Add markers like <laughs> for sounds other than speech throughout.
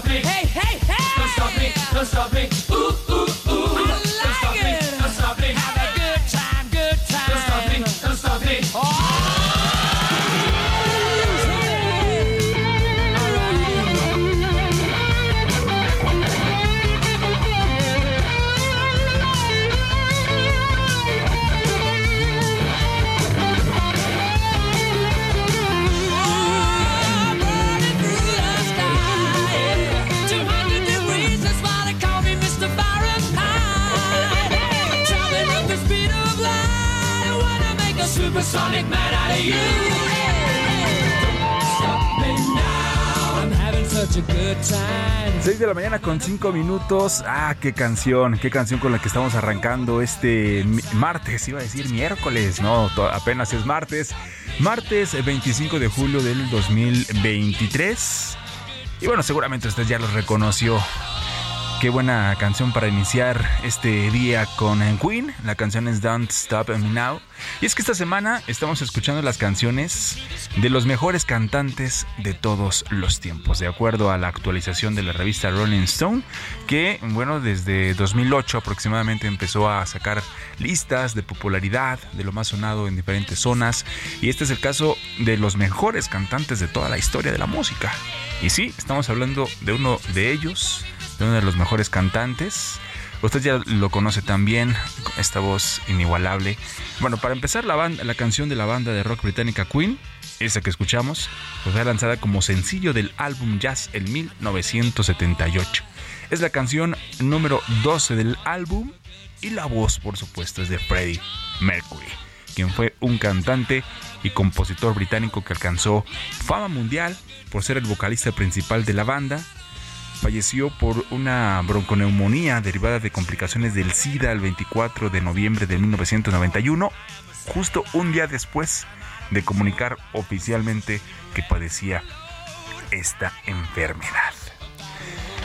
Stop me. Hey, hey, hey! Don't stop me, don't stop me. Ooh. 6 de la mañana con 5 minutos. Ah, qué canción, qué canción con la que estamos arrancando este martes, iba a decir miércoles, no, apenas es martes. Martes 25 de julio del 2023. Y bueno, seguramente usted ya lo reconoció. Qué buena canción para iniciar este día con Queen. La canción es Don't Stop Me Now. Y es que esta semana estamos escuchando las canciones de los mejores cantantes de todos los tiempos, de acuerdo a la actualización de la revista Rolling Stone, que, bueno, desde 2008 aproximadamente empezó a sacar listas de popularidad, de lo más sonado en diferentes zonas. Y este es el caso de los mejores cantantes de toda la historia de la música. Y sí, estamos hablando de uno de ellos de uno de los mejores cantantes. Usted ya lo conoce también, esta voz inigualable. Bueno, para empezar, la, canción de la banda de rock británica Queen, esa que escuchamos, pues fue lanzada como sencillo del álbum Jazz en 1978. Es la canción número 12 del álbum y la voz, por supuesto, es de Freddie Mercury, quien fue un cantante y compositor británico que alcanzó fama mundial por ser el vocalista principal de la banda falleció por una bronconeumonía derivada de complicaciones del SIDA el 24 de noviembre de 1991, justo un día después de comunicar oficialmente que padecía esta enfermedad.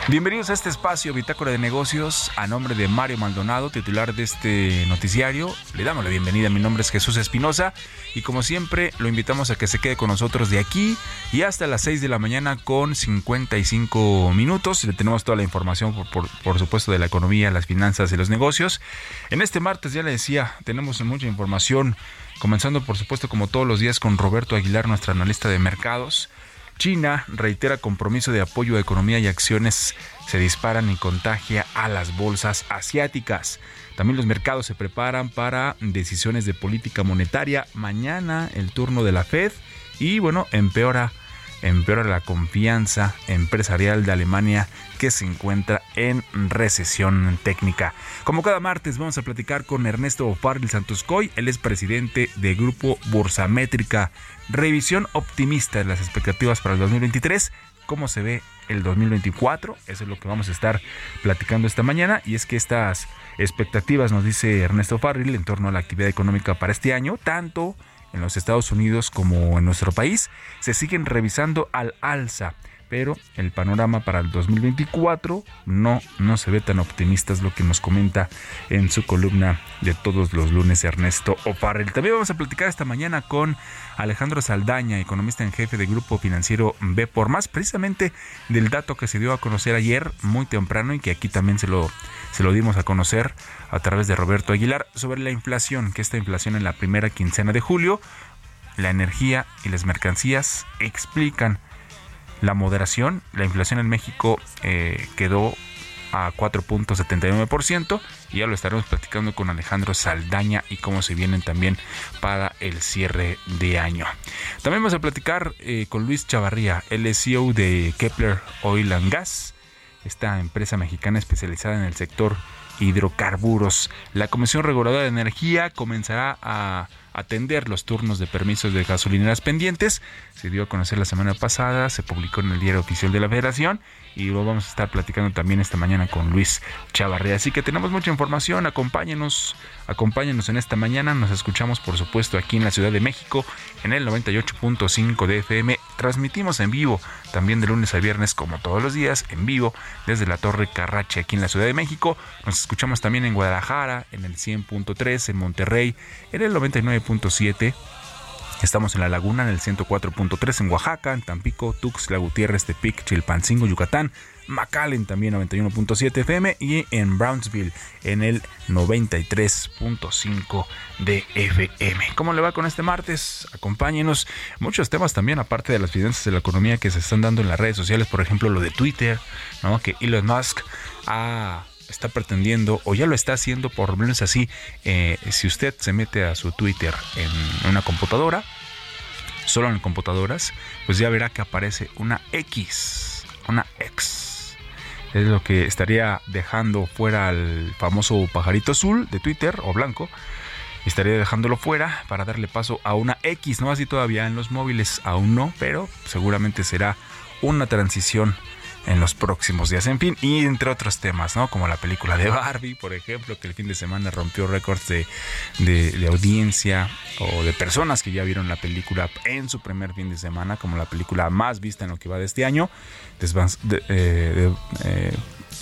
Bienvenidos a este espacio Bitácora de Negocios. A nombre de Mario Maldonado, titular de este noticiario, le damos la bienvenida. Mi nombre es Jesús Espinosa y como siempre lo invitamos a que se quede con nosotros de aquí y hasta las 6 de la mañana con 55 minutos. Le tenemos toda la información, por, por supuesto, de la economía, las finanzas y los negocios. En este martes, ya le decía, tenemos mucha información, comenzando por supuesto como todos los días con Roberto Aguilar, nuestro analista de mercados. China reitera compromiso de apoyo a economía y acciones se disparan y contagia a las bolsas asiáticas. También los mercados se preparan para decisiones de política monetaria. Mañana el turno de la Fed y bueno, empeora empeora la confianza empresarial de Alemania que se encuentra en recesión técnica. Como cada martes vamos a platicar con Ernesto Farril Santoscoy, él es presidente del grupo Bursamétrica. Revisión optimista de las expectativas para el 2023 cómo se ve el 2024. Eso es lo que vamos a estar platicando esta mañana. Y es que estas expectativas, nos dice Ernesto Farril, en torno a la actividad económica para este año, tanto en los Estados Unidos como en nuestro país, se siguen revisando al alza. Pero el panorama para el 2024 no, no se ve tan optimista, es lo que nos comenta en su columna de todos los lunes Ernesto O'Farrell. También vamos a platicar esta mañana con Alejandro Saldaña, economista en jefe del grupo financiero B por más, precisamente del dato que se dio a conocer ayer muy temprano y que aquí también se lo, se lo dimos a conocer a través de Roberto Aguilar sobre la inflación, que esta inflación en la primera quincena de julio, la energía y las mercancías explican la moderación. La inflación en México eh, quedó a 4.79% y ya lo estaremos platicando con Alejandro Saldaña y cómo se vienen también para el cierre de año. También vamos a platicar eh, con Luis Chavarría, el CEO de Kepler Oil and Gas, esta empresa mexicana especializada en el sector hidrocarburos. La Comisión Reguladora de Energía comenzará a atender los turnos de permisos de gasolineras pendientes. Se dio a conocer la semana pasada, se publicó en el diario oficial de la Federación y lo vamos a estar platicando también esta mañana con Luis Chavarría. Así que tenemos mucha información, acompáñenos, acompáñenos en esta mañana. Nos escuchamos por supuesto aquí en la Ciudad de México en el 98.5 de FM. Transmitimos en vivo también de lunes a viernes como todos los días en vivo desde la Torre Carrache aquí en la Ciudad de México. Nos escuchamos también en Guadalajara en el 100.3, en Monterrey en el 99.7 Estamos en La Laguna en el 104.3 en Oaxaca, en Tampico, Tuxtla Gutiérrez, Tepic, Chilpancingo, Yucatán, McAllen también 91.7 FM y en Brownsville en el 93.5 de FM. ¿Cómo le va con este martes? Acompáñenos. Muchos temas también, aparte de las finanzas de la economía que se están dando en las redes sociales, por ejemplo lo de Twitter, ¿no? que Elon Musk está pretendiendo o ya lo está haciendo por lo menos así eh, si usted se mete a su Twitter en una computadora solo en computadoras pues ya verá que aparece una X una X. Es lo que estaría dejando fuera al famoso pajarito azul de Twitter o blanco estaría dejándolo fuera para darle paso a una X no así todavía en los móviles aún no pero seguramente será una transición en los próximos días. En fin, y entre otros temas, ¿no? Como la película de Barbie, por ejemplo, que el fin de semana rompió récords de, de, audiencia o de personas que ya vieron la película en su primer fin de semana, como la película más vista en lo que va de este año. de, eh, eh,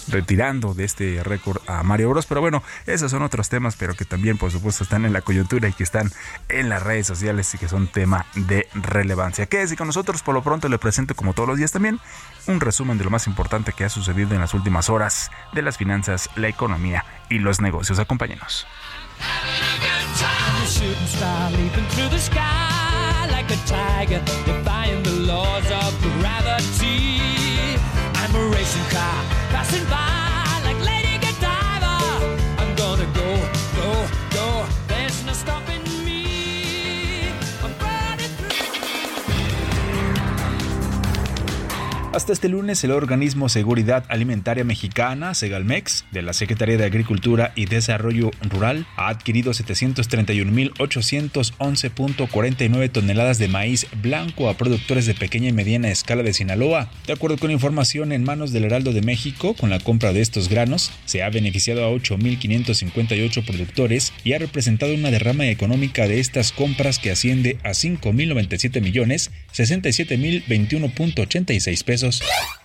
retirando de este récord a Mario Bros. Pero bueno, esos son otros temas, pero que también por supuesto están en la coyuntura y que están en las redes sociales y que son tema de relevancia. Quédese con nosotros, por lo pronto le presento como todos los días también un resumen de lo más importante que ha sucedido en las últimas horas de las finanzas, la economía y los negocios. Acompáñenos. admiration car passing by. Hasta este lunes, el organismo Seguridad Alimentaria Mexicana, Segalmex, de la Secretaría de Agricultura y Desarrollo Rural, ha adquirido 731.811.49 toneladas de maíz blanco a productores de pequeña y mediana escala de Sinaloa. De acuerdo con información en manos del Heraldo de México, con la compra de estos granos, se ha beneficiado a 8.558 productores y ha representado una derrama económica de estas compras que asciende a 5.097 millones 67.021.86 pesos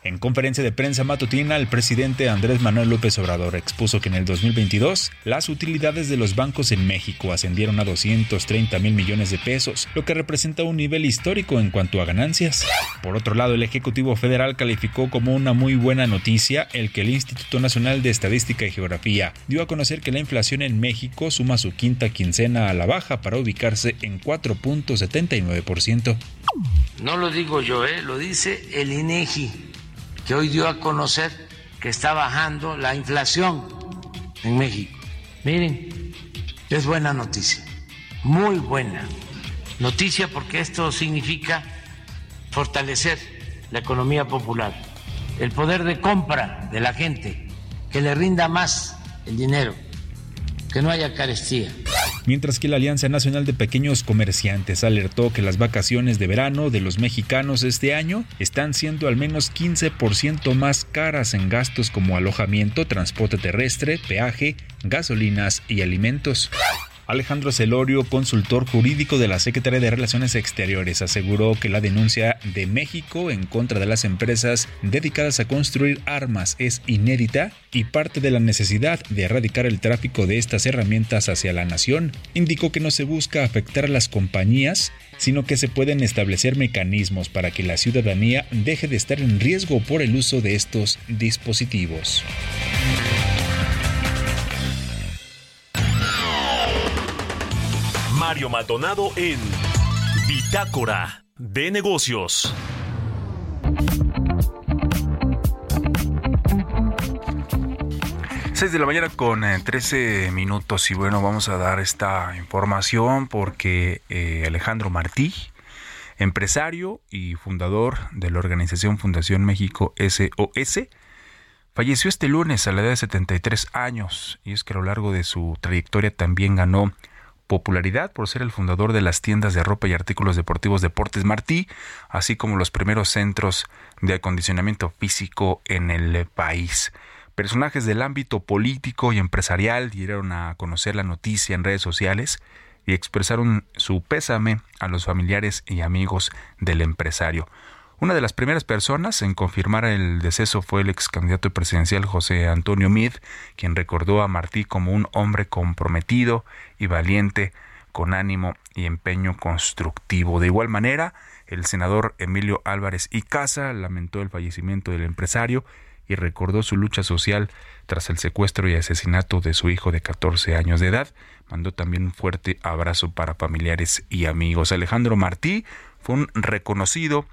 En conferencia de prensa matutina, el presidente Andrés Manuel López Obrador expuso que en el 2022 las utilidades de los bancos en México ascendieron a 230 mil millones de pesos, lo que representa un nivel histórico en cuanto a ganancias. Por otro lado, el Ejecutivo Federal calificó como una muy buena noticia el que el Instituto Nacional de Estadística y Geografía dio a conocer que la inflación en México suma su quinta quincena a la baja para ubicarse en 4.79%. No lo digo yo, ¿eh? lo dice el INEGI que hoy dio a conocer que está bajando la inflación en México. Miren, es buena noticia, muy buena noticia porque esto significa fortalecer la economía popular, el poder de compra de la gente, que le rinda más el dinero, que no haya carestía mientras que la Alianza Nacional de Pequeños Comerciantes alertó que las vacaciones de verano de los mexicanos este año están siendo al menos 15% más caras en gastos como alojamiento, transporte terrestre, peaje, gasolinas y alimentos. Alejandro Celorio, consultor jurídico de la Secretaría de Relaciones Exteriores, aseguró que la denuncia de México en contra de las empresas dedicadas a construir armas es inédita y parte de la necesidad de erradicar el tráfico de estas herramientas hacia la nación. Indicó que no se busca afectar a las compañías, sino que se pueden establecer mecanismos para que la ciudadanía deje de estar en riesgo por el uso de estos dispositivos. Mario Maldonado en Bitácora de Negocios. De la mañana con 13 eh, minutos y bueno, vamos a dar esta información porque eh, Alejandro Martí, empresario y fundador de la organización Fundación México SOS, falleció este lunes a la edad de 73 años y es que a lo largo de su trayectoria también ganó popularidad por ser el fundador de las tiendas de ropa y artículos deportivos Deportes Martí, así como los primeros centros de acondicionamiento físico en el país. Personajes del ámbito político y empresarial dieron a conocer la noticia en redes sociales y expresaron su pésame a los familiares y amigos del empresario. Una de las primeras personas en confirmar el deceso fue el ex candidato presidencial José Antonio Mid, quien recordó a Martí como un hombre comprometido y valiente, con ánimo y empeño constructivo. De igual manera, el senador Emilio Álvarez y Casa lamentó el fallecimiento del empresario y recordó su lucha social tras el secuestro y asesinato de su hijo de 14 años de edad. Mandó también un fuerte abrazo para familiares y amigos. Alejandro Martí fue un reconocido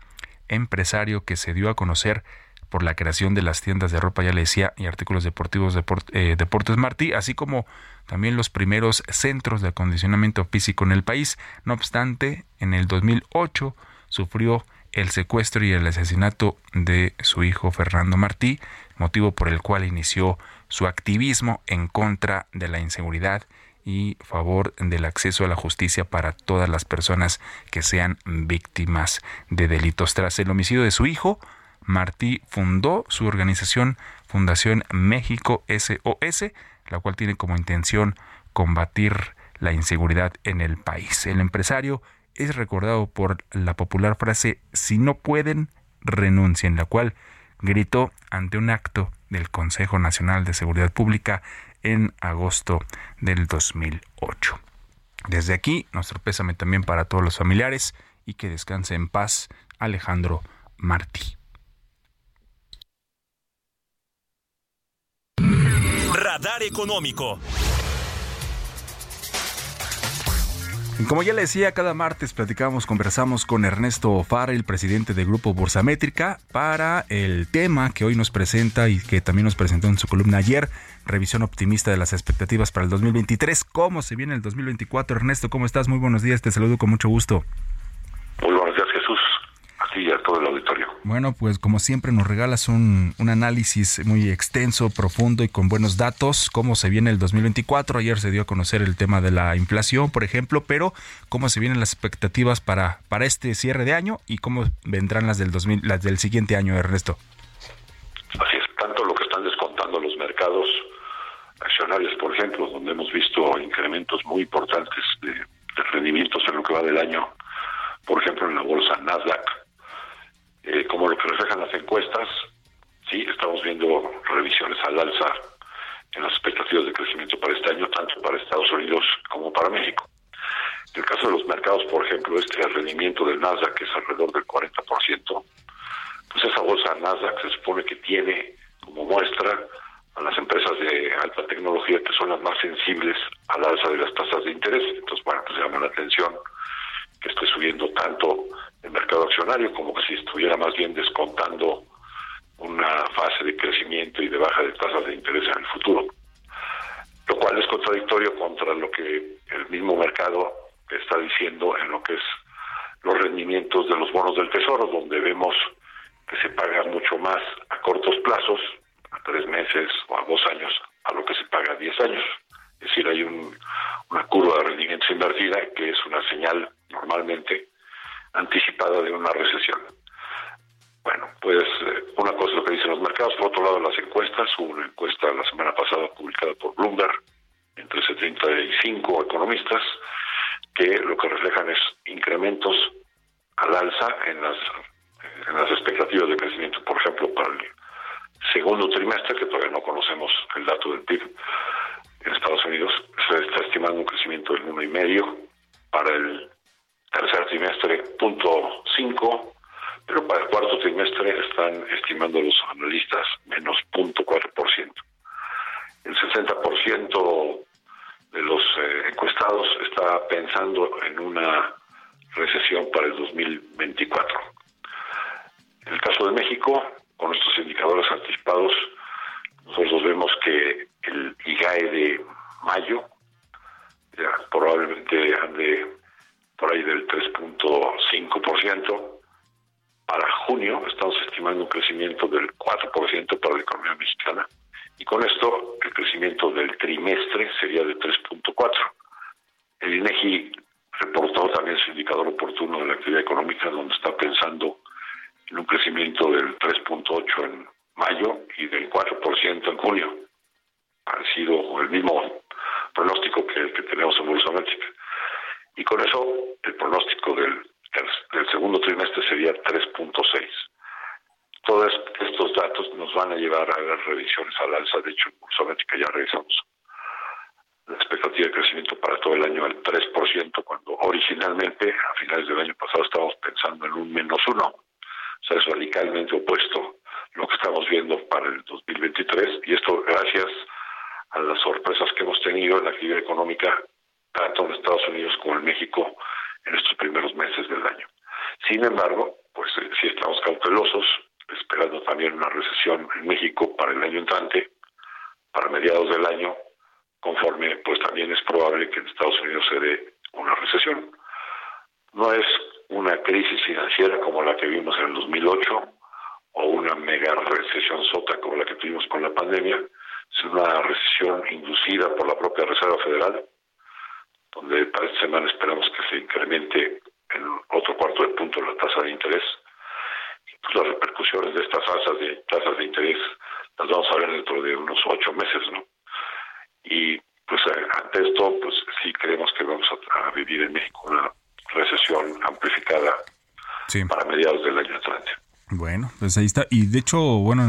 empresario que se dio a conocer por la creación de las tiendas de ropa, ya le decía, y artículos deportivos de eh, Deportes Martí, así como también los primeros centros de acondicionamiento físico en el país. No obstante, en el 2008 sufrió el secuestro y el asesinato de su hijo Fernando Martí, motivo por el cual inició su activismo en contra de la inseguridad y favor del acceso a la justicia para todas las personas que sean víctimas de delitos. Tras el homicidio de su hijo, Martí fundó su organización Fundación México SOS, la cual tiene como intención combatir la inseguridad en el país. El empresario es recordado por la popular frase si no pueden, renuncien, la cual gritó ante un acto del Consejo Nacional de Seguridad Pública en agosto del 2008. Desde aquí, nuestro pésame también para todos los familiares y que descanse en paz Alejandro Martí. Radar Económico. Como ya le decía, cada martes platicamos, conversamos con Ernesto Fara, el presidente del Grupo Bursamétrica, para el tema que hoy nos presenta y que también nos presentó en su columna ayer, revisión optimista de las expectativas para el 2023. ¿Cómo se viene el 2024? Ernesto, ¿cómo estás? Muy buenos días, te saludo con mucho gusto. Muy buenos días, Jesús. Así a todo el auditorio. Bueno, pues como siempre nos regalas un, un, análisis muy extenso, profundo y con buenos datos. ¿Cómo se viene el 2024? Ayer se dio a conocer el tema de la inflación, por ejemplo, pero ¿cómo se vienen las expectativas para, para este cierre de año y cómo vendrán las del, 2000, las del siguiente año, Ernesto? Así es, tanto lo que están descontando los mercados accionarios, por ejemplo, donde hemos visto incrementos muy importantes de, de rendimientos en lo que va del año, por ejemplo, en la bolsa Nasdaq Eh, como lo que reflejan las encuestas, sí, estamos viendo revisiones al alza en las expectativas de crecimiento para este año, tanto para Estados Unidos como para México. En el caso de los mercados, por ejemplo, este rendimiento del Nasdaq, es alrededor del 40%, pues esa bolsa Nasdaq se supone que tiene como muestra a las empresas de alta tecnología que son las más sensibles al alza de las tasas de interés. Entonces, bueno, pues llama la atención que esté subiendo tanto el mercado accionario como que si estuviera más bien descontando una fase de crecimiento y de baja de tasas de interés en el futuro. Lo cual es contradictorio contra lo que el mismo mercado está diciendo en lo que es los rendimientos de los bonos del tesoro, donde vemos que se paga mucho más a cortos plazos, a tres meses o a dos años, a lo que se paga a diez años. Con eso el pronóstico del, del segundo trimestre sería 3.6. Todos estos datos nos van a llevar a ver revisiones al alza. De hecho, en Bolsa Métrica ya revisamos la expectativa de crecimiento para todo el año al 3%, cuando originalmente, a finales del año pasado, estábamos pensando en un menos uno. O sea, es radicalmente opuesto lo que estamos viendo para el 2023 y esto gracias a las sorpresas que hemos tenido en la actividad económica tanto en Estados Unidos como en México en estos primeros meses del año. Sin embargo, pues eh, sí estamos cautelosos, esperando también una recesión en México para el año entrante, para mediados del año, conforme pues también es probable que en Estados Unidos se dé una recesión. No es una crisis financiera como la que vimos en el 2008 o una mega recesión sota como la que tuvimos con la pandemia, es una recesión inducida por la propia Reserva Federal, donde para esta semana esperamos que se incremente en otro cuarto de punto la tasa de interés. Y pues las repercusiones de estas tasas de tasas de interés las vamos a ver dentro de unos ocho meses, ¿no? Y pues eh, ante esto, pues sí creemos que vamos a, vivir en México una recesión amplificada para mediados del año entrante. Bueno, pues ahí está. Y de hecho, bueno,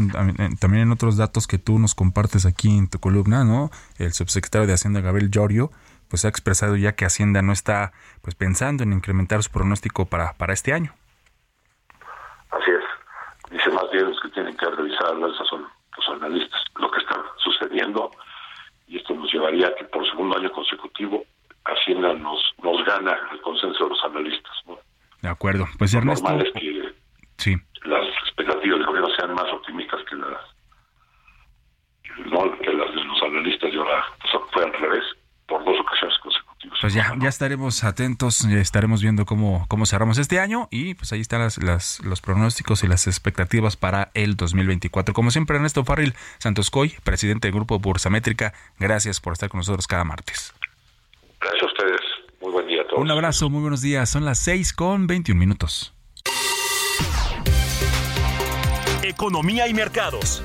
también en otros datos que tú nos compartes aquí en tu columna, ¿no? El subsecretario de Hacienda, Gabriel Llorio, pues ha expresado ya que Hacienda no está pues pensando en incrementar su pronóstico para, para este año. Así es. Dice más bien los que tienen que revisar esas son los analistas, lo que está sucediendo. Y esto nos llevaría a que por segundo año consecutivo Hacienda nos, nos gana el consenso de los analistas. ¿no? De acuerdo. Pues Ernesto... Normal es que sí las expectativas del gobierno sean más optimistas que las no, que las de los analistas y ahora pues, fue al revés por dos ocasiones consecutivas. Pues ya, ya estaremos atentos, ya estaremos viendo cómo, cómo cerramos este año y pues ahí están las, las, los pronósticos y las expectativas para el 2024. Como siempre, Ernesto Farril Santos Coy, presidente del Grupo Bursamétrica, gracias por estar con nosotros cada martes. Gracias a ustedes, muy buen día a todos. Un abrazo, muy buenos días, son las 6 con 21 minutos. Economía y mercados.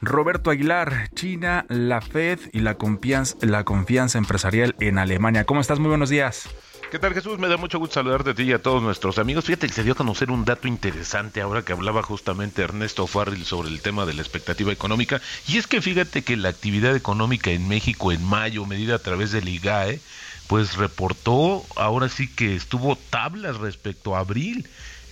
Roberto Aguilar, China, la Fed y la confianza, la confianza empresarial en Alemania. ¿Cómo estás? Muy buenos días. ¿Qué tal Jesús? Me da mucho gusto saludarte a ti y a todos nuestros amigos. Fíjate que se dio a conocer un dato interesante ahora que hablaba justamente Ernesto Farril sobre el tema de la expectativa económica. Y es que fíjate que la actividad económica en México en mayo, medida a través del IGAE, pues reportó ahora sí que estuvo tablas respecto a abril.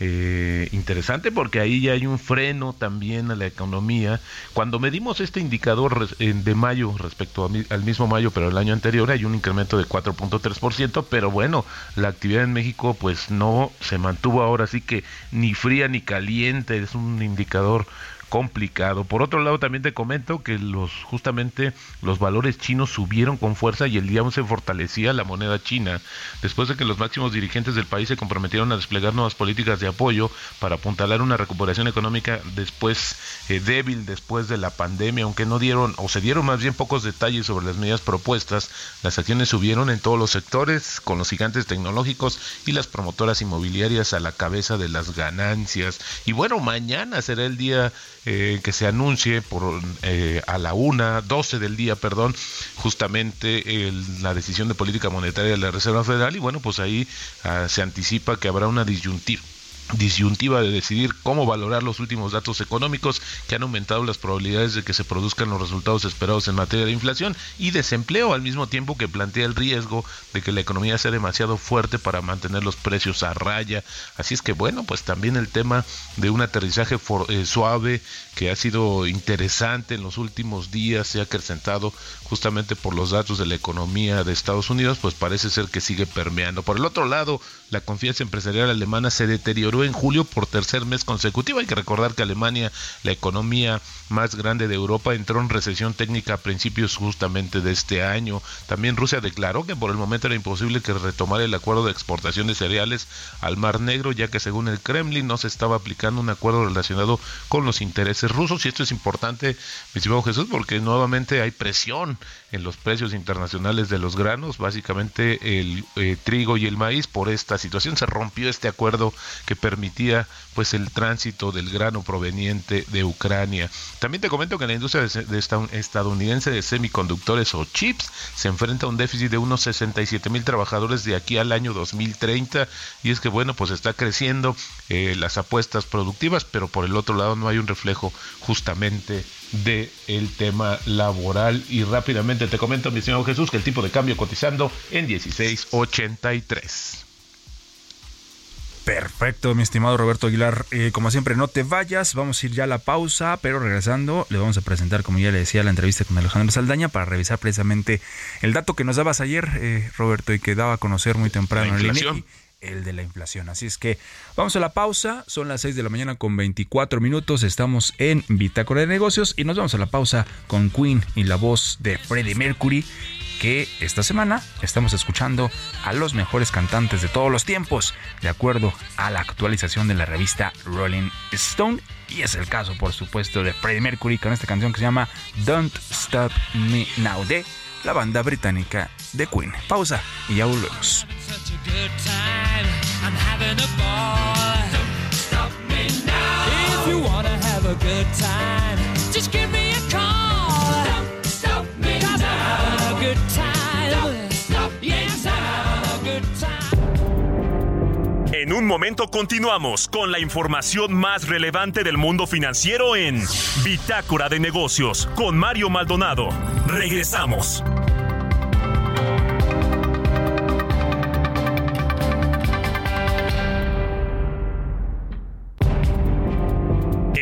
Eh, interesante porque ahí ya hay un freno también a la economía. Cuando medimos este indicador de mayo respecto al mismo mayo, pero el año anterior, hay un incremento de 4.3%, pero bueno, la actividad en México pues no se mantuvo ahora sí que ni fría ni caliente, es un indicador complicado. Por otro lado, también te comento que los justamente los valores chinos subieron con fuerza y el día se fortalecía la moneda china después de que los máximos dirigentes del país se comprometieron a desplegar nuevas políticas de apoyo para apuntalar una recuperación económica después eh, débil después de la pandemia, aunque no dieron o se dieron más bien pocos detalles sobre las medidas propuestas, las acciones subieron en todos los sectores con los gigantes tecnológicos y las promotoras inmobiliarias a la cabeza de las ganancias. Y bueno, mañana será el día eh, que se anuncie por eh, a la una, 12 del día, perdón, justamente la decisión de política monetaria de la Reserva Federal y bueno, pues ahí ah, se anticipa que habrá una disyuntiva disyuntiva de decidir cómo valorar los últimos datos económicos que han aumentado las probabilidades de que se produzcan los resultados esperados en materia de inflación y desempleo al mismo tiempo que plantea el riesgo de que la economía sea demasiado fuerte para mantener los precios a raya. Así es que bueno, pues también el tema de un aterrizaje eh, suave que ha sido interesante en los últimos días, se ha acrecentado justamente por los datos de la economía de Estados Unidos, pues parece ser que sigue permeando. Por el otro lado, la confianza empresarial alemana se deterioró en julio por tercer mes consecutivo. Hay que recordar que Alemania, la economía más grande de Europa, entró en recesión técnica a principios justamente de este año. También Rusia declaró que por el momento era imposible que retomara el acuerdo de exportación de cereales al Mar Negro, ya que según el Kremlin no se estaba aplicando un acuerdo relacionado con los intereses rusos. Y esto es importante, mi estimado Jesús, porque nuevamente hay presión en los precios internacionales de los granos, básicamente el eh, trigo y el maíz. Por esta situación se rompió este acuerdo que permitía pues el tránsito del grano proveniente de Ucrania. También te comento que la industria de estadounidense de semiconductores o chips se enfrenta a un déficit de unos 67 mil trabajadores de aquí al año 2030 y es que bueno pues está creciendo eh, las apuestas productivas pero por el otro lado no hay un reflejo justamente de el tema laboral y rápidamente te comento mi señor Jesús que el tipo de cambio cotizando en 1683 Perfecto, mi estimado Roberto Aguilar. Eh, como siempre, no te vayas. Vamos a ir ya a la pausa, pero regresando, le vamos a presentar, como ya le decía, la entrevista con Alejandro Saldaña para revisar precisamente el dato que nos dabas ayer, eh, Roberto, y que daba a conocer muy temprano en el el de la inflación. Así es que vamos a la pausa. Son las 6 de la mañana con 24 minutos. Estamos en Bitácora de Negocios y nos vamos a la pausa con Queen y la voz de Freddie Mercury. Que esta semana estamos escuchando a los mejores cantantes de todos los tiempos, de acuerdo a la actualización de la revista Rolling Stone. Y es el caso, por supuesto, de Freddie Mercury con esta canción que se llama Don't Stop Me Now de la banda británica de Queen. Pausa y ya volvemos. En un momento continuamos con la información más relevante del mundo financiero en Bitácora de Negocios con Mario Maldonado. Regresamos.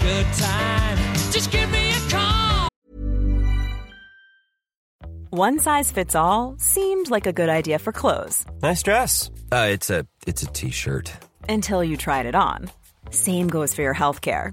good time. Just give me a call. One size fits all seemed like a good idea for clothes. Nice dress. Uh, it's a it's a t-shirt. Until you tried it on. Same goes for your health care.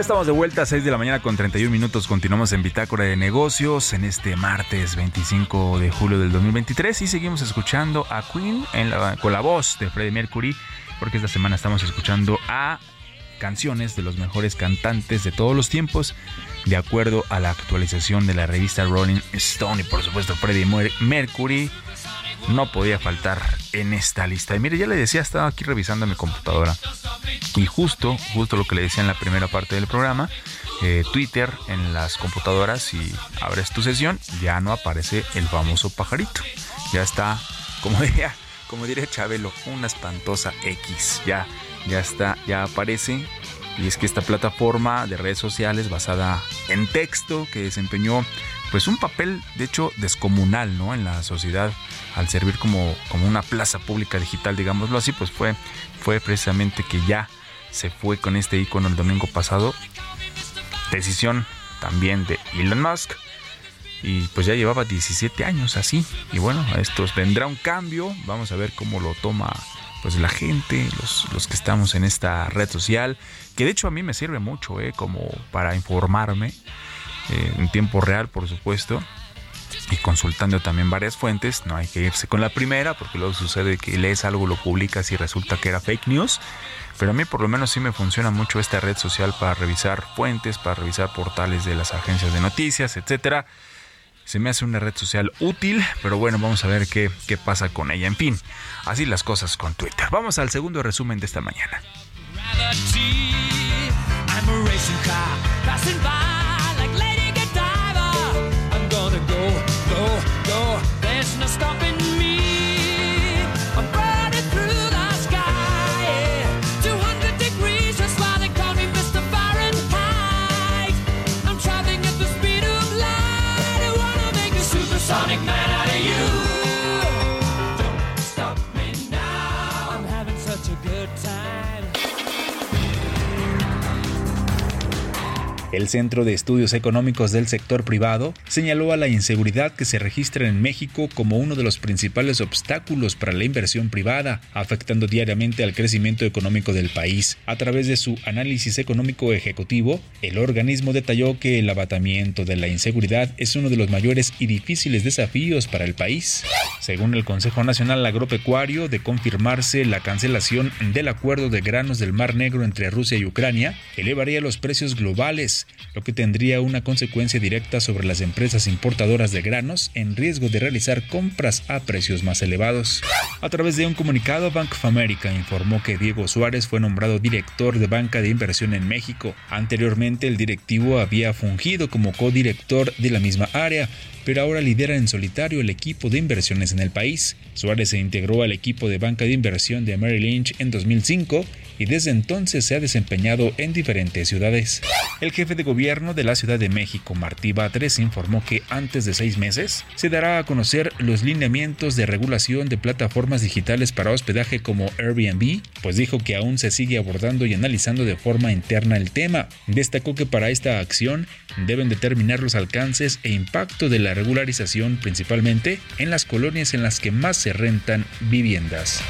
Ya estamos de vuelta a 6 de la mañana con 31 minutos. Continuamos en Bitácora de Negocios en este martes 25 de julio del 2023 y seguimos escuchando a Queen en la- con la voz de Freddie Mercury porque esta semana estamos escuchando a canciones de los mejores cantantes de todos los tiempos de acuerdo a la actualización de la revista Rolling Stone y por supuesto Freddie Mer- Mercury no podía faltar en esta lista. Y mire, ya le decía, estaba aquí revisando mi computadora y justo, justo lo que le decía en la primera parte del programa, eh, Twitter en las computadoras, si abres tu sesión, ya no aparece el famoso pajarito. Ya está, como <laughs> diría, como diría Chabelo, una espantosa X. Ya, ya está, ya aparece. Y es que esta plataforma de redes sociales basada en texto que desempeñó pues un papel de hecho descomunal ¿no? en la sociedad al servir como, como una plaza pública digital, digámoslo así, pues fue, fue precisamente que ya se fue con este icono el domingo pasado. Decisión también de Elon Musk. Y pues ya llevaba 17 años así. Y bueno, esto vendrá un cambio. Vamos a ver cómo lo toma pues la gente, los, los que estamos en esta red social. Que de hecho a mí me sirve mucho, ¿eh? como para informarme eh, en tiempo real, por supuesto. Y consultando también varias fuentes. No hay que irse con la primera, porque luego sucede que lees algo, lo publicas y resulta que era fake news. Pero a mí por lo menos sí me funciona mucho esta red social para revisar fuentes, para revisar portales de las agencias de noticias, etcétera. Se me hace una red social útil, pero bueno, vamos a ver qué, qué pasa con ella. En fin, así las cosas con Twitter. Vamos al segundo resumen de esta mañana. El Centro de Estudios Económicos del Sector Privado señaló a la inseguridad que se registra en México como uno de los principales obstáculos para la inversión privada, afectando diariamente al crecimiento económico del país. A través de su análisis económico ejecutivo, el organismo detalló que el abatamiento de la inseguridad es uno de los mayores y difíciles desafíos para el país. Según el Consejo Nacional Agropecuario, de confirmarse la cancelación del acuerdo de granos del Mar Negro entre Rusia y Ucrania, elevaría los precios globales, lo que tendría una consecuencia directa sobre las empresas importadoras de granos en riesgo de realizar compras a precios más elevados. A través de un comunicado, Bank of America informó que Diego Suárez fue nombrado director de banca de inversión en México. Anteriormente, el directivo había fungido como codirector de la misma área, pero ahora lidera en solitario el equipo de inversiones en el país. Suárez se integró al equipo de banca de inversión de Merrill Lynch en 2005 y desde entonces se ha desempeñado en diferentes ciudades. El jefe de gobierno de la Ciudad de México, Martí Batres, informó que antes de seis meses se dará a conocer los lineamientos de regulación de plataformas digitales para hospedaje como Airbnb, pues dijo que aún se sigue abordando y analizando de forma interna el tema. Destacó que para esta acción deben determinar los alcances e impacto de la regularización principalmente en las colonias en las que más se rentan viviendas.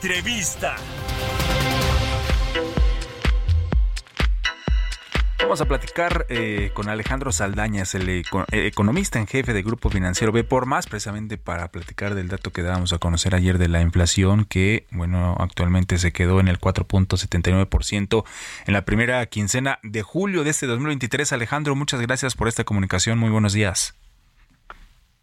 Entrevista. Vamos a platicar eh, con Alejandro Saldañas, el eco- eh, economista en jefe de Grupo Financiero B por más, precisamente para platicar del dato que dábamos a conocer ayer de la inflación, que bueno, actualmente se quedó en el 4.79% en la primera quincena de julio de este 2023. Alejandro, muchas gracias por esta comunicación. Muy buenos días.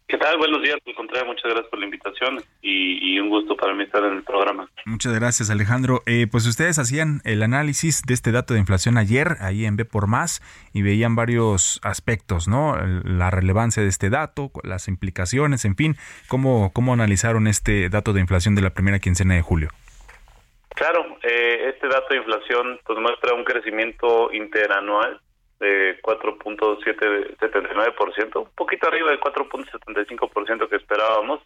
¿Qué tal? Buenos días, al contrario, muchas gracias por la invitación y, un gusto para mí estar en el programa. Muchas gracias, Alejandro. Eh, pues ustedes hacían el análisis de este dato de inflación ayer, ahí en B por Más, y veían varios aspectos, ¿no? La relevancia de este dato, las implicaciones, en fin, ¿cómo, cómo analizaron este dato de inflación de la primera quincena de julio? Claro, eh, este dato de inflación pues muestra un crecimiento interanual de 4.79%, un poquito arriba del 4.75% que esperábamos.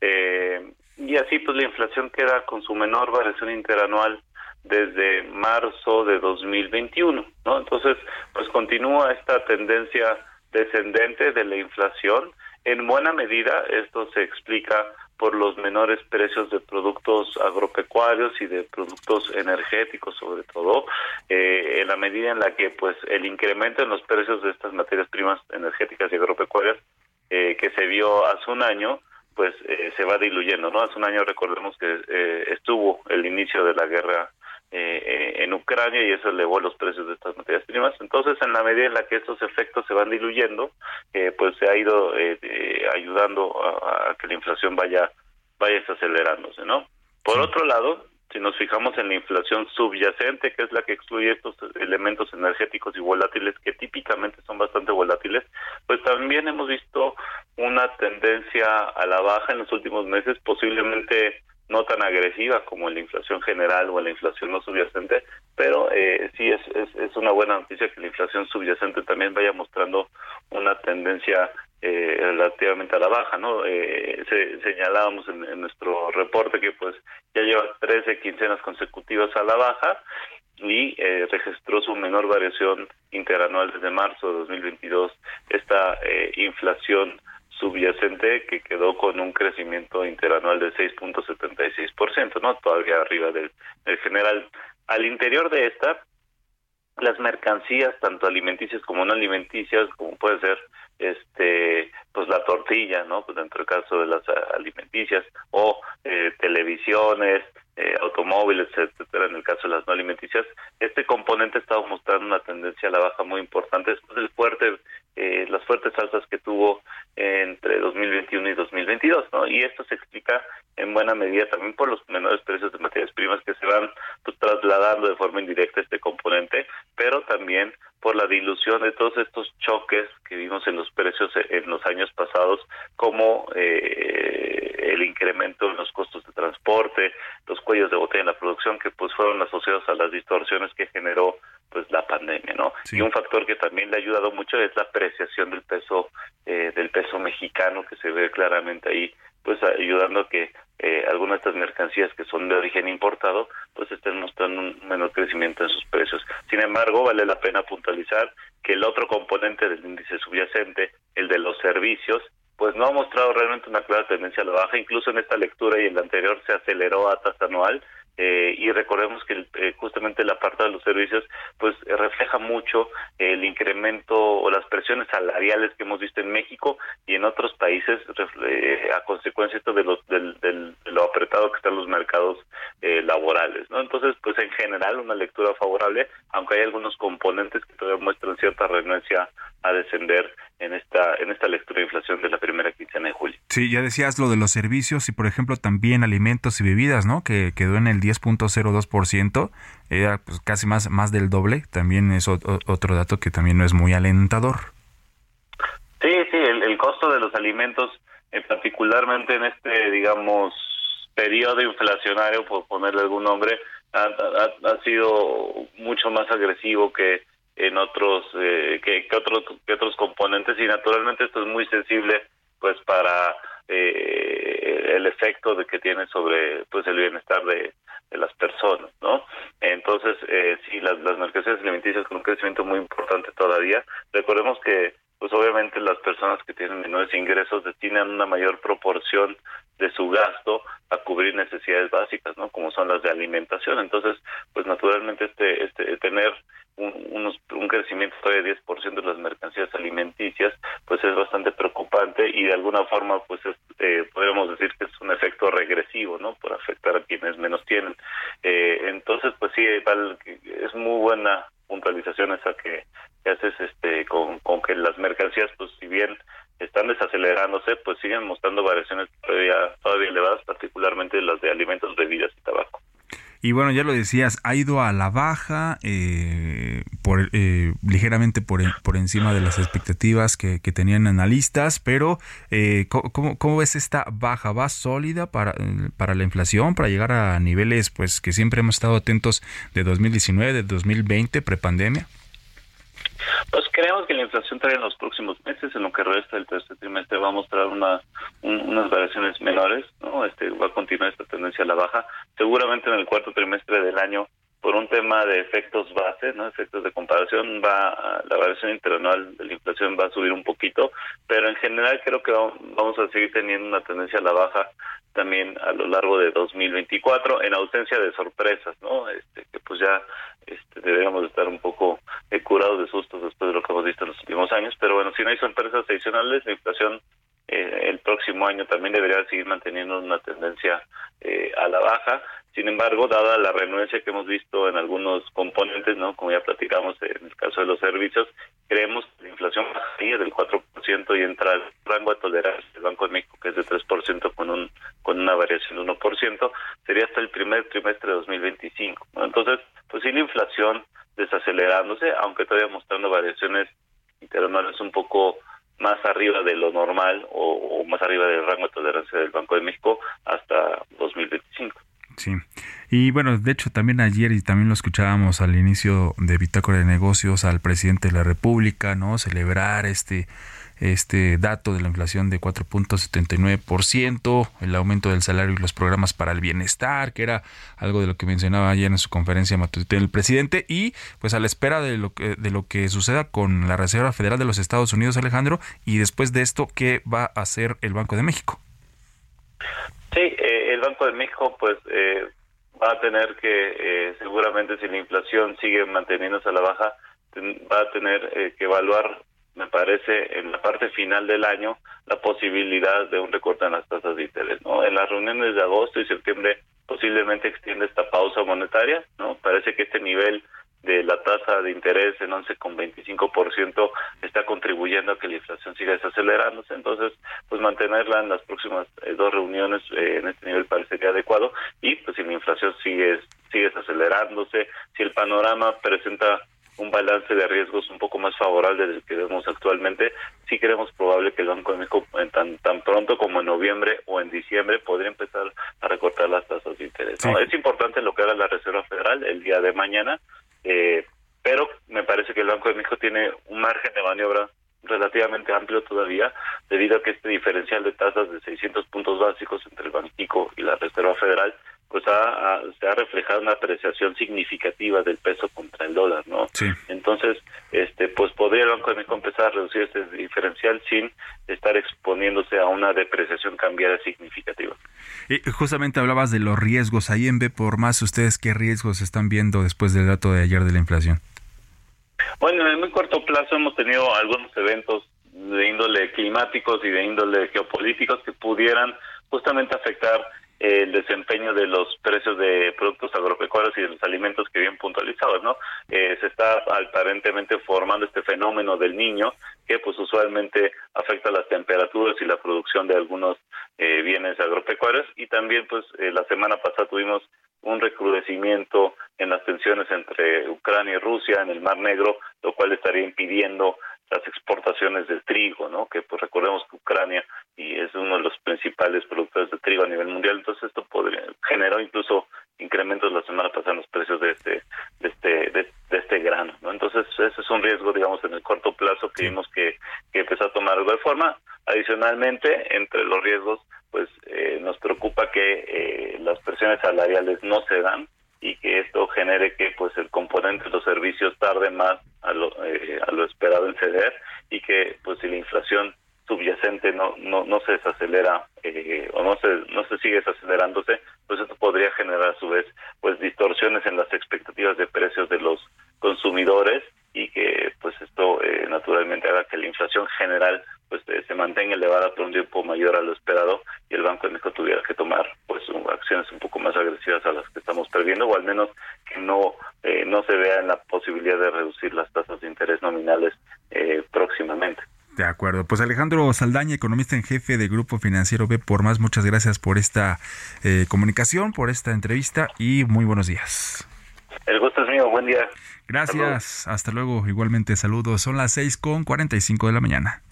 Eh, y así pues la inflación queda con su menor variación interanual desde marzo de 2021, ¿no? Entonces, pues continúa esta tendencia descendente de la inflación. En buena medida esto se explica por los menores precios de productos agropecuarios y de productos energéticos sobre todo eh, en la medida en la que pues el incremento en los precios de estas materias primas energéticas y agropecuarias eh, que se vio hace un año pues eh, se va diluyendo no hace un año recordemos que estuvo el inicio de la guerra en Ucrania y eso elevó los precios de estas materias primas. Entonces, en la medida en la que estos efectos se van diluyendo, pues se ha ido ayudando a, que la inflación vaya vaya acelerándose, ¿no? Por otro lado, si nos fijamos en la inflación subyacente, que es la que excluye estos elementos energéticos y volátiles que típicamente son bastante volátiles, pues también hemos visto una tendencia a la baja en los últimos meses, posiblemente no tan agresiva como en la inflación general o en la inflación no subyacente, pero eh, sí es, es, es, una buena noticia que la inflación subyacente también vaya mostrando una tendencia eh, relativamente a la baja, ¿no? Eh, señalábamos en, nuestro reporte que pues ya lleva 13 quincenas consecutivas a la baja y eh, registró su menor variación interanual desde marzo de 2022 esta eh, inflación subyacente que quedó con un crecimiento interanual de 6.76%, ¿no? Todavía arriba del, del general. Al interior de esta, las mercancías, tanto alimenticias como no alimenticias, como puede ser este pues la tortilla no pues dentro del caso de las alimenticias o eh, televisiones eh, automóviles etcétera en el caso de las no alimenticias este componente está mostrando una tendencia a la baja muy importante después del fuerte eh, las fuertes alzas que tuvo entre 2021 y 2022 no y esto se explica en buena medida también por los menores precios de materias primas que se van pues, trasladando de forma indirecta este componente pero también por la dilución de todos estos choques que vimos en los precios en los años pasados, como eh, el incremento en los costos de transporte, los cuellos de botella en la producción, que pues fueron asociados a las distorsiones que generó pues la pandemia, ¿no? Y un factor que también le ha ayudado mucho es la apreciación del peso eh, del peso mexicano que se ve claramente ahí pues ayudando a que eh, algunas de estas mercancías que son de origen importado pues estén mostrando un menor crecimiento en sus precios. Sin embargo, vale la pena puntualizar que el otro componente del índice subyacente, el de los servicios, pues no ha mostrado realmente una clara tendencia a la baja, incluso en esta lectura y en la anterior se aceleró a tasa anual, eh, y recordemos que eh, justamente la parte de los servicios pues eh, refleja mucho el incremento o las presiones salariales que hemos visto en México y en otros países a consecuencia esto de, los, del, de lo apretado que están los mercados laborales no entonces pues en general una lectura favorable aunque hay algunos componentes que todavía muestran cierta renuencia a descender en esta en esta lectura de inflación de la primera quincena de julio. Sí, ya decías lo de los servicios y por ejemplo también alimentos y bebidas, ¿no? Que quedó en el 10.02%, era pues casi más más del doble, también es otro dato que también no es muy alentador. Sí, sí, el, costo de los alimentos, eh, particularmente en este, digamos, periodo inflacionario, por ponerle algún nombre, ha, sido mucho más agresivo que en otros eh, que, otros que otros componentes y naturalmente esto es muy sensible pues para eh, el efecto de que tiene sobre pues el bienestar de, de las personas no entonces eh, sí las, mercancías alimenticias con un crecimiento muy importante todavía recordemos que pues obviamente las personas que tienen menores ingresos destinan una mayor proporción de su gasto a cubrir necesidades básicas, ¿no? Como son las de alimentación. Entonces, pues naturalmente este, este tener un, unos, un crecimiento de 10% de las mercancías alimenticias, pues es bastante preocupante y de alguna forma, pues eh, podríamos decir que es un efecto regresivo, ¿no? Por afectar a quienes menos tienen. Eh, entonces, sí, es muy buena puntualización esa que, haces este con, con que las mercancías, pues si bien están desacelerándose, pues siguen mostrando variaciones todavía, todavía elevadas, particularmente las de alimentos, bebidas y tabaco. Y bueno, ya lo decías, ha ido a la baja, eh, eh, ligeramente por, por encima de las expectativas que, tenían analistas, pero eh, ¿cómo, ¿cómo, ves esta baja? ¿Va sólida para, para la inflación, para llegar a niveles pues que siempre hemos estado atentos de 2019, de 2020, prepandemia? Pues creemos que la inflación trae en los próximos meses, en lo que resta del tercer trimestre va a mostrar una, unas variaciones menores, ¿no? Este va a continuar esta tendencia a la baja. Seguramente en el cuarto trimestre del año, por un tema de efectos base, ¿no? Efectos de comparación, va la variación interanual de la inflación va a subir un poquito, pero en general creo que vamos a seguir teniendo una tendencia a la baja también a lo largo de 2024 en ausencia de sorpresas, ¿no? Este que pues ya este, deberíamos estar un poco eh, curados de sustos después de lo que hemos visto en los últimos años, pero bueno, si no hay sorpresas adicionales, la inflación eh, el próximo año también debería seguir manteniendo una tendencia eh, a la baja. Sin embargo, dada la renuencia que hemos visto en algunos componentes, no, como ya platicamos en el caso de los servicios, creemos que la inflación bajaría del 4% y entra al rango de tolerancia del Banco de México, que es de 3% con un con una variación de 1%, sería hasta el primer trimestre de 2025. Entonces, pues sí la inflación desacelerándose, aunque todavía mostrando variaciones interanuales un poco más arriba de lo normal o, o, más arriba del rango de tolerancia del Banco de México hasta 2025. Sí. Y bueno, de hecho también ayer y también lo escuchábamos al inicio de Bitácora de Negocios al presidente de la República, ¿no? Celebrar este este dato de la inflación de 4.79%, el aumento del salario y los programas para el bienestar, que era algo de lo que mencionaba ayer en su conferencia matutina el presidente, y pues a la espera de lo que, de lo que suceda con la Reserva Federal de los Estados Unidos, Alejandro, y después de esto, ¿qué va a hacer el Banco de México? Sí, eh, el Banco de México pues eh, va a tener que, eh, seguramente si la inflación sigue manteniéndose a la baja, va a tener eh, que evaluar me parece, en la parte final del año, la posibilidad de un recorte en las tasas de interés. ¿no? En las reuniones de agosto y septiembre posiblemente extiende esta pausa monetaria. no Parece que este nivel de la tasa de interés en 11,25% está contribuyendo a que la inflación siga desacelerándose. Entonces, pues mantenerla en las próximas eh, dos reuniones eh, en este nivel parecería adecuado. Y pues si la inflación sigue, sigue desacelerándose, si el panorama presenta un balance de riesgos un poco más favorable del que vemos actualmente, sí creemos probable que el Banco de México tan, tan pronto como en noviembre o en diciembre podría empezar a recortar las tasas de interés. ¿no? Es importante lo que haga la Reserva Federal el día de mañana, eh, pero me parece que el Banco de México tiene un margen de maniobra relativamente amplio todavía, debido a que este diferencial de tasas de 600 puntos básicos entre el Banquico y la Reserva Federal pues ha, se ha reflejado una apreciación significativa del peso contra el dólar, ¿no? Sí. Entonces, este, pues podría el Banco de México empezar a reducir este diferencial sin estar exponiéndose a una depreciación cambiaria significativa. Y justamente hablabas de los riesgos. Ahí en B por más, ¿ustedes qué riesgos están viendo después del dato de ayer de la inflación? Bueno, en muy corto plazo hemos tenido algunos eventos de índole climáticos y de índole geopolíticos que pudieran justamente afectar el desempeño de los precios de productos agropecuarios y de los alimentos que bien puntualizados, ¿no? Eh, se está aparentemente formando este fenómeno del niño que pues usualmente afecta las temperaturas y la producción de algunos eh, bienes agropecuarios y también pues eh, la semana pasada tuvimos un recrudecimiento en las tensiones entre Ucrania y Rusia en el Mar Negro, lo cual estaría impidiendo las exportaciones del trigo, ¿no? Que pues recordemos que Ucrania y es uno de los principales productores de trigo a nivel mundial, entonces esto podría generó incluso incrementos la semana pasada en los precios de este de este de, este grano, ¿no? Entonces ese es un riesgo, digamos, en el corto plazo que vimos que, que empezó a tomar de forma. Adicionalmente, entre los riesgos, pues eh, nos preocupa que eh, las presiones salariales no se dan y que esto genere que pues el componente de los servicios tarde más a lo, eh, a lo esperado en ceder y que pues si la inflación subyacente no no no se desacelera eh, o no se no se sigue desacelerándose pues esto podría generar a su vez pues distorsiones en las expectativas de precios de los consumidores y que pues esto eh, naturalmente haga que la inflación general pues eh, se mantenga elevada por un tiempo mayor a lo esperado y el Banco de México tuviera que tomar pues acciones un poco más agresivas a las que estamos previendo o al menos que no eh, no se vea en la posibilidad de reducir las tasas de interés nominales próximamente. De acuerdo. Pues Alejandro Saldaña, economista en jefe de Grupo Financiero B por más, muchas gracias por esta eh, comunicación, por esta entrevista y muy buenos días. El gusto es mío, buen día. Gracias, hasta luego. Igualmente saludos. Son las 6 con 45 de la mañana.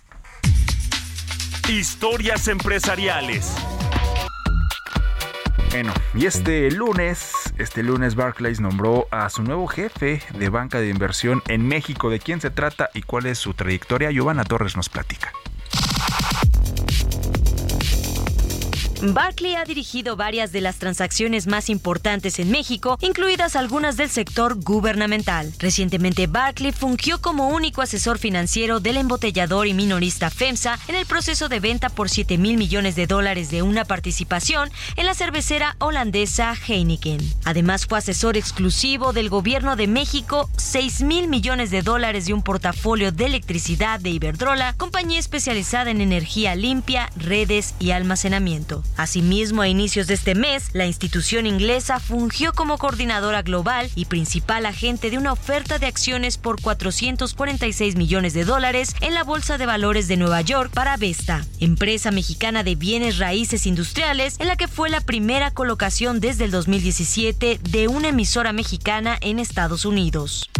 Historias empresariales. Bueno, y este lunes, este lunes Barclays nombró a su nuevo jefe de banca de inversión en México. ¿De quién se trata y cuál es su trayectoria? Giovanna Torres nos platica. Barclay ha dirigido varias de las transacciones más importantes en México, incluidas algunas del sector gubernamental. Recientemente, Barclay fungió como único asesor financiero del embotellador y minorista FEMSA en el proceso de venta por 7 mil millones de dólares de una participación en la cervecera holandesa Heineken. Además, fue asesor exclusivo del gobierno de México, 6 mil millones de dólares de un portafolio de electricidad de Iberdrola, compañía especializada en energía limpia, redes y almacenamiento. Asimismo, a inicios de este mes, la institución inglesa fungió como coordinadora global y principal agente de una oferta de acciones por 446 millones de dólares en la Bolsa de Valores de Nueva York para Vesta, empresa mexicana de bienes raíces industriales en la que fue la primera colocación desde el 2017 de una emisora mexicana en Estados Unidos.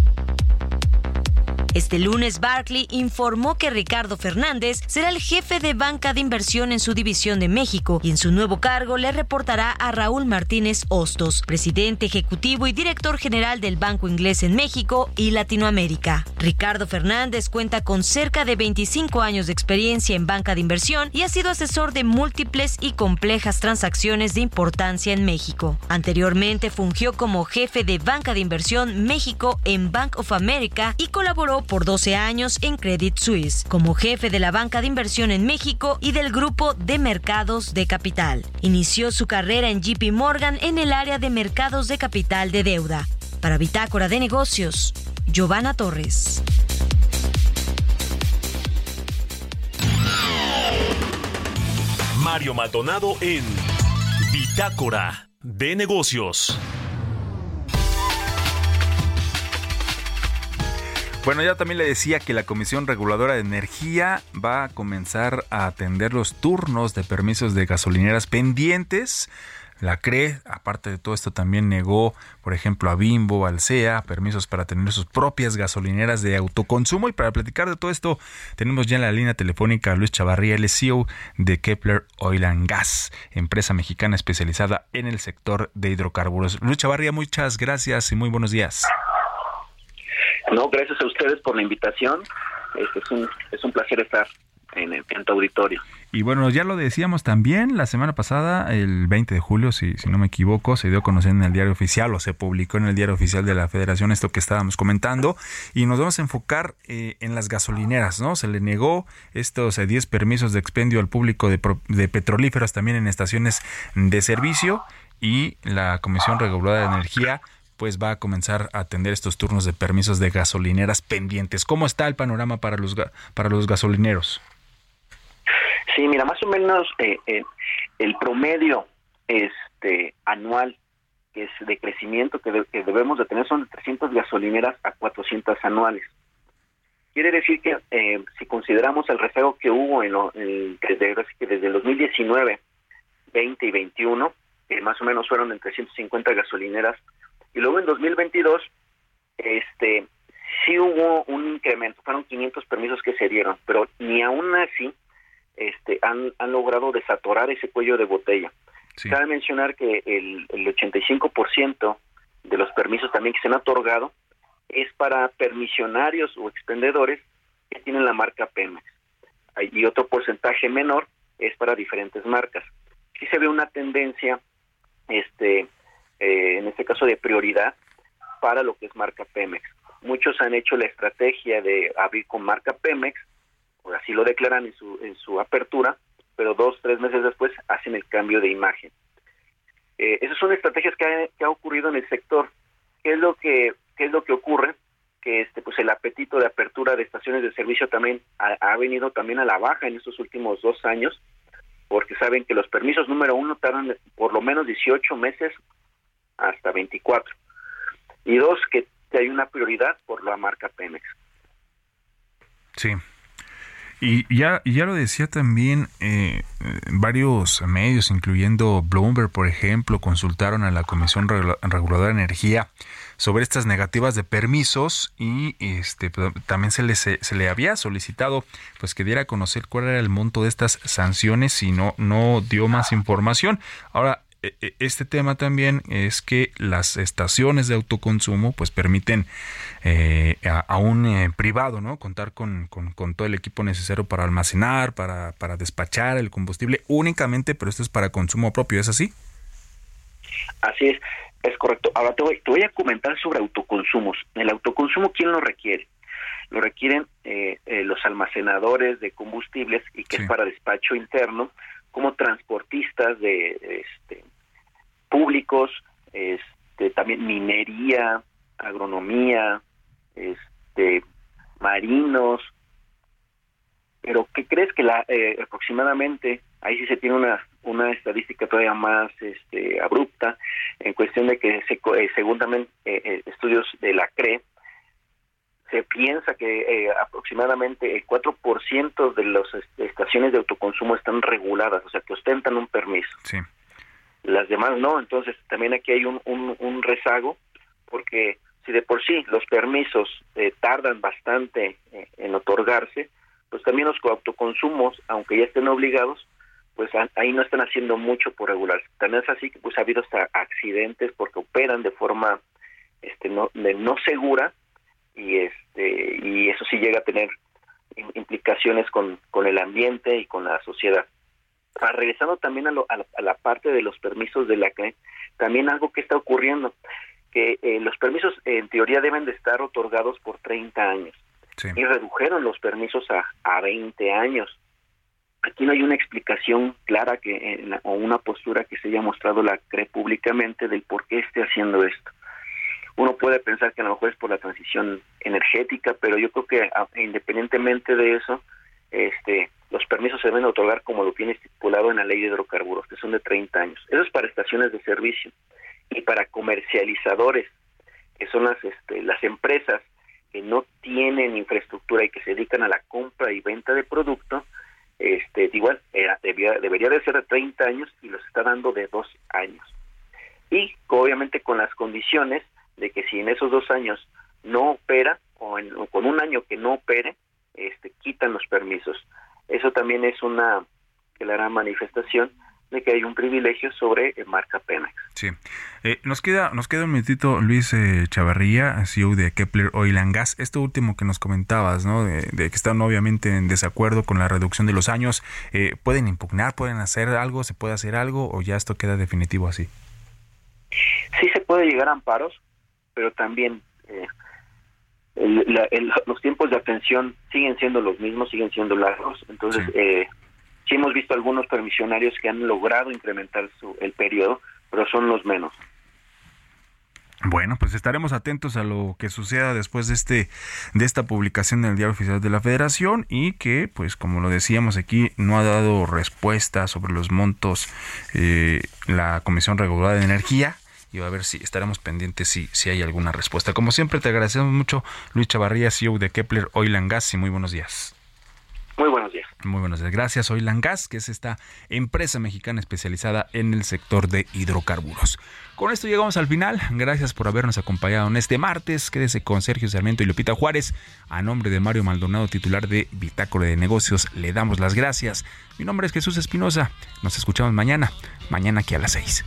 Este lunes, Barclay informó que Ricardo Fernández será el jefe de banca de inversión en su división de México y en su nuevo cargo le reportará a Raúl Martínez Hostos, presidente ejecutivo y director general del Banco Inglés en México y Latinoamérica. Ricardo Fernández cuenta con cerca de 25 años de experiencia en banca de inversión y ha sido asesor de múltiples y complejas transacciones de importancia en México. Anteriormente fungió como jefe de banca de inversión México en Bank of America y colaboró por 12 años en Credit Suisse, como jefe de la banca de inversión en México y del grupo de mercados de capital. Inició su carrera en JP Morgan en el área de mercados de capital de deuda. Para Bitácora de Negocios, Giovanna Torres. Mario Maldonado en Bitácora de Negocios. Bueno, ya también le decía que la Comisión Reguladora de Energía va a comenzar a atender los turnos de permisos de gasolineras pendientes. La CRE, aparte de todo esto, también negó, por ejemplo, a Bimbo, al CEA, permisos para tener sus propias gasolineras de autoconsumo. Y para platicar de todo esto, tenemos ya en la línea telefónica a Luis Chavarría, el CEO de Kepler Oil and Gas, empresa mexicana especializada en el sector de hidrocarburos. Luis Chavarría, muchas gracias y muy buenos días. No, gracias a ustedes por la invitación. Es, un, es un placer estar en, tu auditorio. Y bueno, ya lo decíamos también la semana pasada, el 20 de julio, si, si no me equivoco, se dio a conocer en el diario oficial o se publicó en el diario oficial de la Federación esto que estábamos comentando. Y nos vamos a enfocar eh, en las gasolineras, ¿no? Se le negó estos 10 permisos de expendio al público de, de petrolíferos también en estaciones de servicio y la Comisión Reguladora de Energía pues va a comenzar a atender estos turnos de permisos de gasolineras pendientes. ¿Cómo está el panorama para los para los gasolineros? Sí, mira, más o menos eh, eh, el promedio este anual que es de crecimiento que, de, que, debemos de tener son de 300 gasolineras a 400 anuales. Quiere decir que eh, si consideramos el rezago que hubo en, lo, en desde, desde el 2019, 20 y 21, que más o menos fueron en 350 gasolineras y luego en 2022, este, sí hubo un incremento, fueron 500 permisos que se dieron, pero ni aún así este, han, han logrado desatorar ese cuello de botella. Sí. Cabe mencionar que el, el 85% de los permisos también que se han otorgado es para permisionarios o expendedores que tienen la marca Pemex. Y otro porcentaje menor es para diferentes marcas. Sí se ve una tendencia este eh, en este caso de prioridad para lo que es marca Pemex. Muchos han hecho la estrategia de abrir con marca Pemex, o así lo declaran en su, en su apertura, pero dos, tres meses después hacen el cambio de imagen. Eh, esas son estrategias que ha, que ha, ocurrido en el sector. ¿Qué es lo que, qué es lo que ocurre? Que este, pues el apetito de apertura de estaciones de servicio también ha, ha venido también a la baja en estos últimos dos años, porque saben que los permisos número uno tardan por lo menos 18 meses hasta 24. Y dos, que hay una prioridad por la marca Pemex. Sí. Y ya, ya lo decía también, eh, varios medios, incluyendo Bloomberg, por ejemplo, consultaron a la Comisión Reguladora de Energía sobre estas negativas de permisos y este también se le, se, le había solicitado pues que diera a conocer cuál era el monto de estas sanciones y no, no dio más información. Ahora, este tema también es que las estaciones de autoconsumo pues permiten eh, a, un eh, privado no contar con, con, con, todo el equipo necesario para almacenar para, para despachar el combustible únicamente pero esto es para consumo propio es así así es es correcto. Ahora te voy, te voy a comentar sobre autoconsumos. El autoconsumo quién lo requiere lo requieren eh, los almacenadores de combustibles y que es para despacho interno como transportistas de este, públicos, este, también minería, agronomía, este, marinos. Pero ¿qué crees que la eh, aproximadamente ahí sí se tiene una una estadística todavía más este, abrupta en cuestión de que se, eh, según también eh, estudios de la CRE se piensa que aproximadamente el 4% de las estaciones de autoconsumo están reguladas, o sea, que ostentan un permiso. Sí las demás no. Entonces también aquí hay un, rezago porque si de por sí los permisos eh, tardan bastante eh, en otorgarse, pues también los autoconsumos, aunque ya estén obligados, pues ahí no están haciendo mucho por regular. También es así que pues ha habido hasta accidentes porque operan de forma este no de no segura y este y eso sí llega a tener implicaciones con, con el ambiente y con la sociedad regresando también a, la, parte de los permisos de la CRE, también algo que está ocurriendo, que eh, los permisos en teoría deben de estar otorgados por 30 años y redujeron los permisos a, a 20 años. Aquí no hay una explicación clara que o una postura que se haya mostrado la CRE públicamente del por qué esté haciendo esto. Uno puede pensar que a lo mejor es por la transición energética, pero yo creo que independientemente de eso, este los permisos se deben otorgar como lo tiene estipulado en la ley de hidrocarburos, que son de 30 años. Eso es para estaciones de servicio y para comercializadores, que son las, este, las empresas que no tienen infraestructura y que se dedican a la compra y venta de producto, este, igual debería de ser de 30 años y los está dando de dos años. Y obviamente con las condiciones de que si en esos dos años no opera o, o con un año que no opere, este, quitan los permisos. Eso también es una clara manifestación de que hay un privilegio sobre marca Pemex. Sí. Eh, nos queda nos queda un minutito, Luis eh, Chavarría, CEO de Kepler Oil and Gas. Esto último que nos comentabas, ¿no? De, que están obviamente en desacuerdo con la reducción de los años. Eh, ¿Pueden impugnar? ¿Pueden hacer algo? ¿Se puede hacer algo? ¿O ya esto queda definitivo así? Sí se puede llegar a amparos, pero también eh, los tiempos de atención siguen siendo los mismos, siguen siendo largos. Entonces, sí. Eh, sí hemos visto algunos permisionarios que han logrado incrementar su, el periodo, pero son los menos. Bueno, pues estaremos atentos a lo que suceda después de este de esta publicación en el Diario Oficial de la Federación y que, pues como lo decíamos aquí, no ha dado respuesta sobre los montos eh, la Comisión Reguladora de Energía y a ver si estaremos pendientes si, si hay alguna respuesta. Como siempre, te agradecemos mucho, Luis Chavarría, CEO de Kepler Oil and Gas, y muy buenos días. Muy buenos días. Muy buenos días. Gracias, Oil and Gas, que es esta empresa mexicana especializada en el sector de hidrocarburos. Con esto llegamos al final. Gracias por habernos acompañado en este martes. Quédese con Sergio Sarmiento y Lupita Juárez. A nombre de Mario Maldonado, titular de Bitácora de Negocios, le damos las gracias. Mi nombre es Jesús Espinosa. Nos escuchamos mañana. Mañana aquí a las 6.